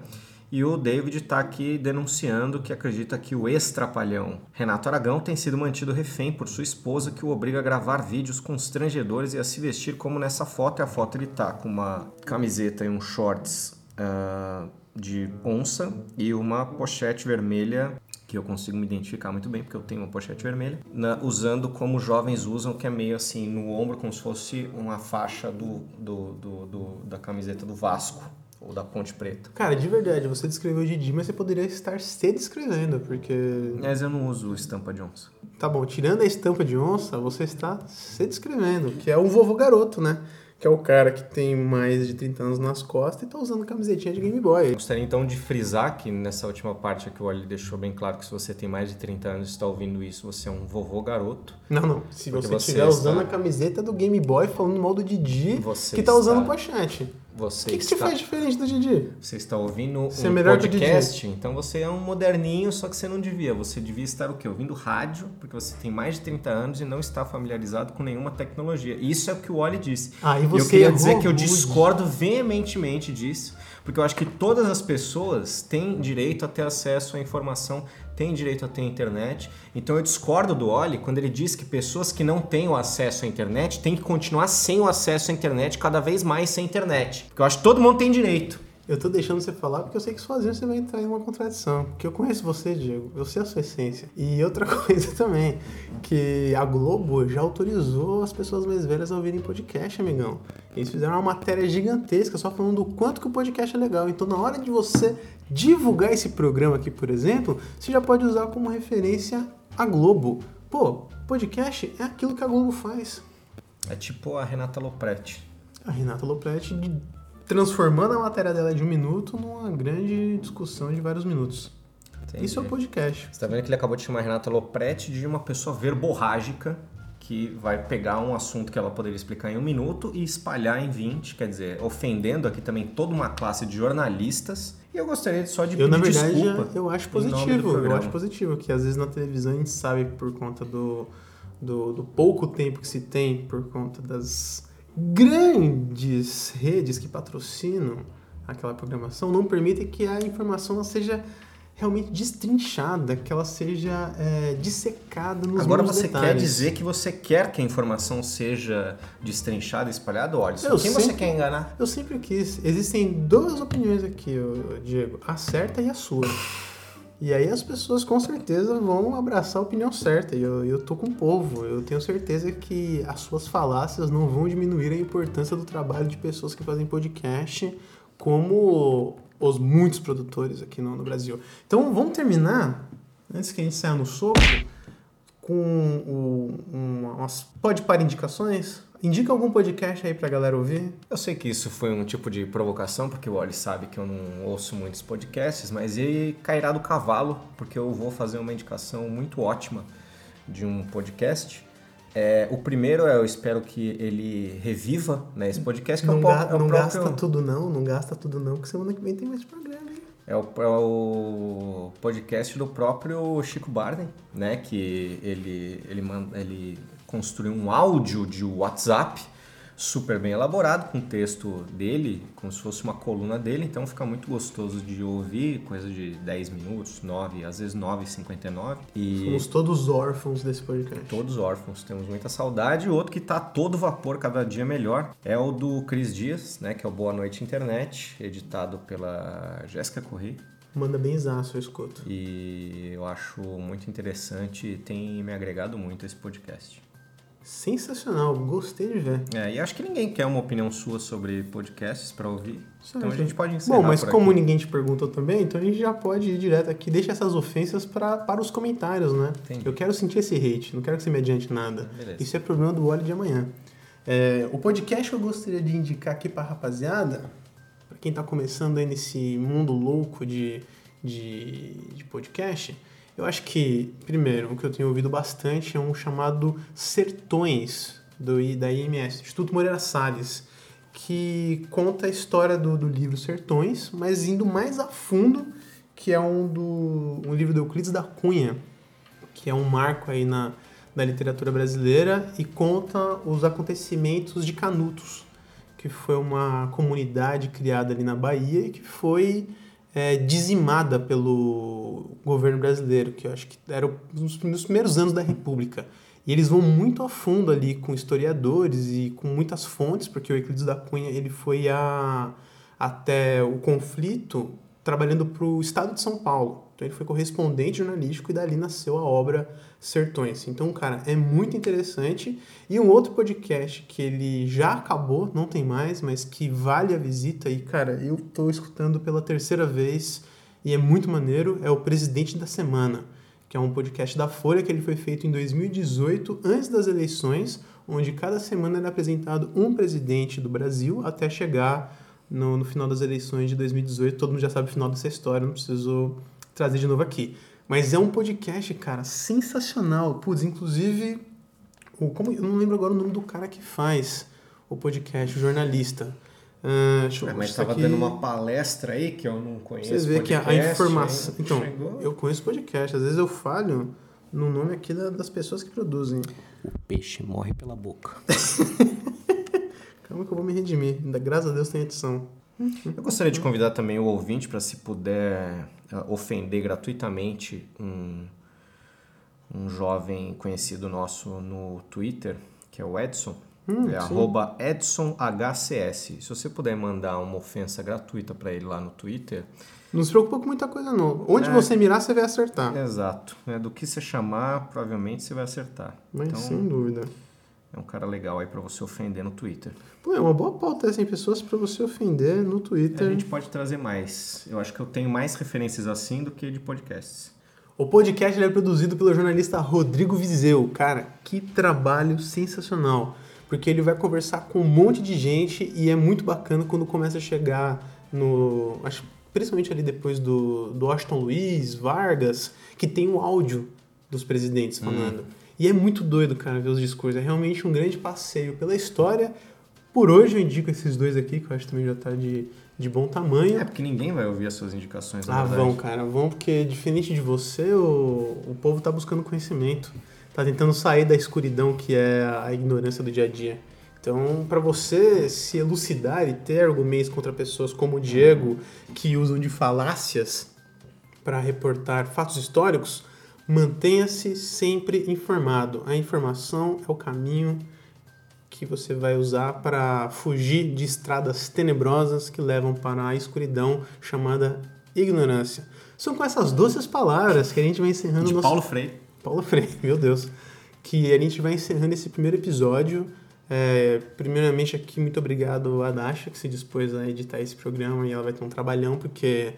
E o David está aqui denunciando que acredita que o ex-trapalhão Renato Aragão tem sido mantido refém por sua esposa, que o obriga a gravar vídeos constrangedores e a se vestir como nessa foto. E a foto ele tá com uma camiseta e um shorts ah, de onça e uma pochete vermelha que eu consigo me identificar muito bem, porque eu tenho uma pochete vermelha, na- usando como jovens usam, que é meio assim, no ombro, como se fosse uma faixa do, do, do- do- da camiseta do Vasco, ou da Ponte Preta. Cara, de verdade, você descreveu o Didi, mas você poderia estar se descrevendo, porque. Mas eu não uso estampa de onça. Tá bom, tirando a estampa de onça, você está se descrevendo, que é o vovô garoto, né? Que é o cara que tem mais de 30 anos nas costas e tá usando camisetinha de Game Boy. Gostaria então de frisar que nessa última parte aqui o Oli deixou bem claro que se você tem mais de 30 anos e está ouvindo isso, você é um vovô garoto. Não, não. Se você estiver usando está- a camiseta do Game Boy falando mal do Didi, Você que tá usando está- pochete. O Você que, que te está... faz diferente do Didi? Você está ouvindo Você é um que o podcast, então você é um moderninho, só que você não devia. Você devia estar o quê? Ouvindo rádio, porque você tem mais de 30 anos e não está familiarizado com nenhuma tecnologia. Isso é o que o Oli disse. Ah, e E eu você queria dizer que eu discordo veementemente disso, porque eu acho que todas as pessoas têm direito a ter acesso à informação, têm direito a ter internet. Então eu discordo do Oli quando ele diz que pessoas que não têm o acesso à internet têm que continuar sem o acesso à internet, cada vez mais sem internet. Porque eu acho que todo mundo tem direito. Eu tô deixando você falar porque eu sei que sozinho você vai entrar em uma contradição. Porque eu conheço você, Diego. Eu sei a sua essência. E outra coisa também, que a Globo já autorizou as pessoas mais velhas a ouvirem podcast, amigão. Eles fizeram uma matéria gigantesca só falando do quanto que o podcast é legal. Então, na hora de você divulgar esse programa aqui, por exemplo, você já pode usar como referência a Globo. Pô, podcast é aquilo que a Globo faz. É tipo a Renata Lopretti. A Renata Lopretti de- transformando a matéria dela de um minuto numa grande discussão de vários minutos. Entendi. Isso é o podcast. Você tá vendo que ele acabou de chamar a Renata Lopretti de uma pessoa verborrágica que vai pegar um assunto que ela poderia explicar em um minuto e espalhar em 20, quer dizer, ofendendo aqui também toda uma classe de jornalistas. E eu gostaria só de Eu, pedir verdade, desculpa. eu acho nome do positivo. Eu acho positivo que às vezes na televisão a gente sabe por conta do, do, do pouco tempo que se tem, por conta das grandes redes que patrocinam aquela programação, não permitem que a informação seja realmente destrinchada, que ela seja é, dissecada nos Agora você quer detalhes. dizer que você quer que a informação seja destrinchada espalhada? Olha, Eu quem você sempre- quer enganar? Eu sempre quis. Existem duas opiniões aqui, Diego. A certa e a sua. E aí as pessoas com certeza vão abraçar a opinião certa. E eu, eu tô com o povo. Eu tenho certeza que as suas falácias não vão diminuir a importância do trabalho de pessoas que fazem podcast, como os muitos produtores aqui no, no Brasil. Então vamos terminar, antes que a gente saia no soco, com o, um, umas pode para indicações. Indica algum podcast aí pra galera ouvir. Eu sei que isso foi um tipo de provocação, porque o Oli sabe que eu não ouço muitos podcasts, mas ele cairá do cavalo, porque eu vou fazer uma indicação muito ótima de um podcast. É, o primeiro, eu espero que ele reviva né, esse podcast, que não é o, ga- é o não próprio... gasta tudo não, não gasta tudo não, que semana que vem tem mais programa, hein? É o, é o podcast do próprio Chico Barney, né? Que ele, ele, manda, ele construiu um áudio de WhatsApp super bem elaborado, com texto dele, como se fosse uma coluna dele, então fica muito gostoso de ouvir, coisa de 10 minutos, 9, às vezes 9,59. E Somos todos órfãos desse podcast. todos órfãos, temos muita saudade. O outro que tá a todo vapor, cada dia melhor, é o do Cris Dias, né? Que é o Boa Noite Internet, editado pela Jéssica Corrêa. Manda bem zaço, eu escuto. E eu acho muito interessante e tem me agregado muito esse podcast. Sensacional, gostei de ver. É, e acho que ninguém quer uma opinião sua sobre podcasts para ouvir. Então a Certo. gente pode encerrar Bom, mas como aqui. ninguém te perguntou também, então a gente já pode ir direto aqui. Deixa essas ofensas pra, para os comentários, né? Entendi. Eu quero sentir esse hate, não quero que você me adiante nada. Beleza. Isso é problema do Oli de amanhã. É, o podcast que eu gostaria de indicar aqui pra rapaziada, pra quem tá começando aí nesse mundo louco de, de, de podcast, eu acho que, primeiro, o que eu tenho ouvido bastante é um chamado Sertões, do, da IMS, Instituto Moreira Salles, que conta a história do, do livro Sertões, mas indo mais a fundo, que é um, do, um livro do Euclides da Cunha, que é um marco aí na, na literatura brasileira e conta os acontecimentos de Canutos, que foi uma comunidade criada ali na Bahia e que foi é, dizimada pelo governo brasileiro, que eu acho que era nos primeiros anos da República. E eles vão muito a fundo ali com historiadores e com muitas fontes, porque o Euclides da Cunha ele foi a, até o conflito trabalhando para o estado de São Paulo. Então ele foi correspondente jornalístico e dali nasceu a obra Sertões. Então, cara, é muito interessante. E um outro podcast que ele já acabou, não tem mais, mas que vale a visita. E, cara, eu tô escutando pela terceira vez e é muito maneiro. É o Presidente da Semana, que é um podcast da Folha que ele foi feito em 2018, antes das eleições, onde cada semana era apresentado um presidente do Brasil até chegar no, no final das eleições de 2018. Todo mundo já sabe o final dessa história, não preciso trazer de novo aqui. Mas é um podcast, cara, sensacional. Putz, inclusive, o, como, eu não lembro agora o nome do cara que faz o podcast, o jornalista. Ah, deixa eu É, mas estava aqui. dando uma palestra aí que eu não conheço. Você vê que a, informação. hein? Então, Chegou. eu conheço podcast, às vezes eu falho no nome aqui da- das pessoas que produzem. Peixe morre pela boca. Calma que eu vou me redimir. Ainda, graças a Deus tem edição. Eu gostaria de convidar também o ouvinte para, se puder, eh, ofender gratuitamente um, um jovem conhecido nosso no Twitter, que é o Edson. Hum, é sim. arroba EdsonHCS. Se você puder mandar uma ofensa gratuita para ele lá no Twitter, Não se preocupa com muita coisa, não. Onde É. você mirar, você vai acertar. exato. né, do que você chamar, provavelmente você vai acertar. Mas então, sem dúvida. É um cara legal aí para você ofender no Twitter. Pô, é uma boa pauta essa, em pessoas pra você ofender no A Twitter. gente pode trazer mais. Eu acho que eu tenho mais referências assim do que de podcasts. O podcast é produzido pelo jornalista Rodrigo Vizeu. Cara, que trabalho sensacional. Porque ele vai conversar com um monte de gente e é muito bacana quando começa a chegar no. Acho principalmente ali depois do, do Washington Luiz, Vargas, que tem o áudio dos presidentes falando. E é muito doido, cara, ver os discursos. É realmente um grande passeio pela história. Por hoje eu indico esses dois aqui, que eu acho que também já tá de, de bom tamanho. É, porque ninguém vai ouvir as suas indicações, na Ah, verdade. vão, cara, vão, porque diferente de você, o, o povo tá buscando conhecimento. Tá tentando sair da escuridão que é a ignorância do dia a dia. Então, para você se elucidar e ter argumentos contra pessoas como o Diego, que usam de falácias para reportar fatos históricos, mantenha-se sempre informado. A informação é o caminho que você vai usar para fugir de estradas tenebrosas que levam para a escuridão chamada ignorância. São com essas doces palavras que a gente vai encerrando De nosso Paulo Freire. Paulo Freire, meu Deus. Que a gente vai encerrando esse primeiro episódio. É, primeiramente aqui, muito obrigado a Dasha, que se dispôs a editar esse programa e ela vai ter um trabalhão, porque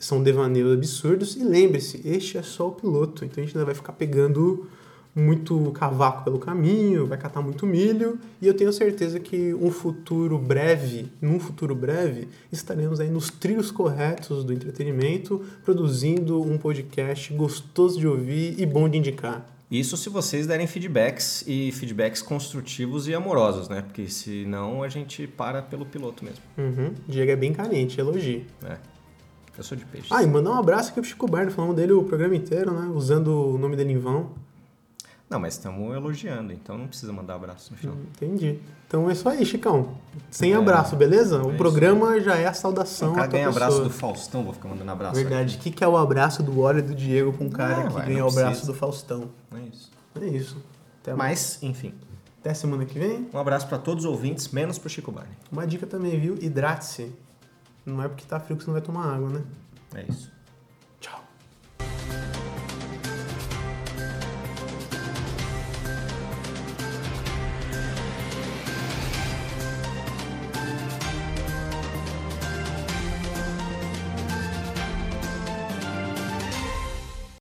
são devaneios absurdos. E lembre-se, este é só o piloto, então a gente ainda vai ficar pegando muito cavaco pelo caminho, vai catar muito milho, e eu tenho certeza que um futuro breve, num futuro breve, estaremos aí nos trilhos corretos do entretenimento, produzindo um podcast gostoso de ouvir e bom de indicar. Isso se vocês derem feedbacks e feedbacks construtivos e amorosos, né? Porque senão a gente para pelo piloto mesmo. Uhum. Diego é bem carente, elogio. né? Eu sou de peixe. Ah, e mandar um abraço aqui pro Chico Barney, falando dele o programa inteiro, né? Usando o nome dele em vão. Não, mas estamos elogiando, então não precisa mandar abraço no final. Entendi. Então é isso aí, Chicão. Sem É. abraço, beleza? o isso programa já é a saudação o cara ganha pessoa. abraço do Faustão, vou ficar mandando abraço. Verdade. O que, que é o abraço do Óleo e do Diego com um cara Não, que vai, ganha o abraço do Faustão? É isso. É isso. Até, Mas, enfim. até semana que vem. Um abraço para todos os ouvintes, menos pro Chico Barney. Uma dica também, viu? Hidrate-se. Não é porque tá frio que você não vai tomar água, né? É isso.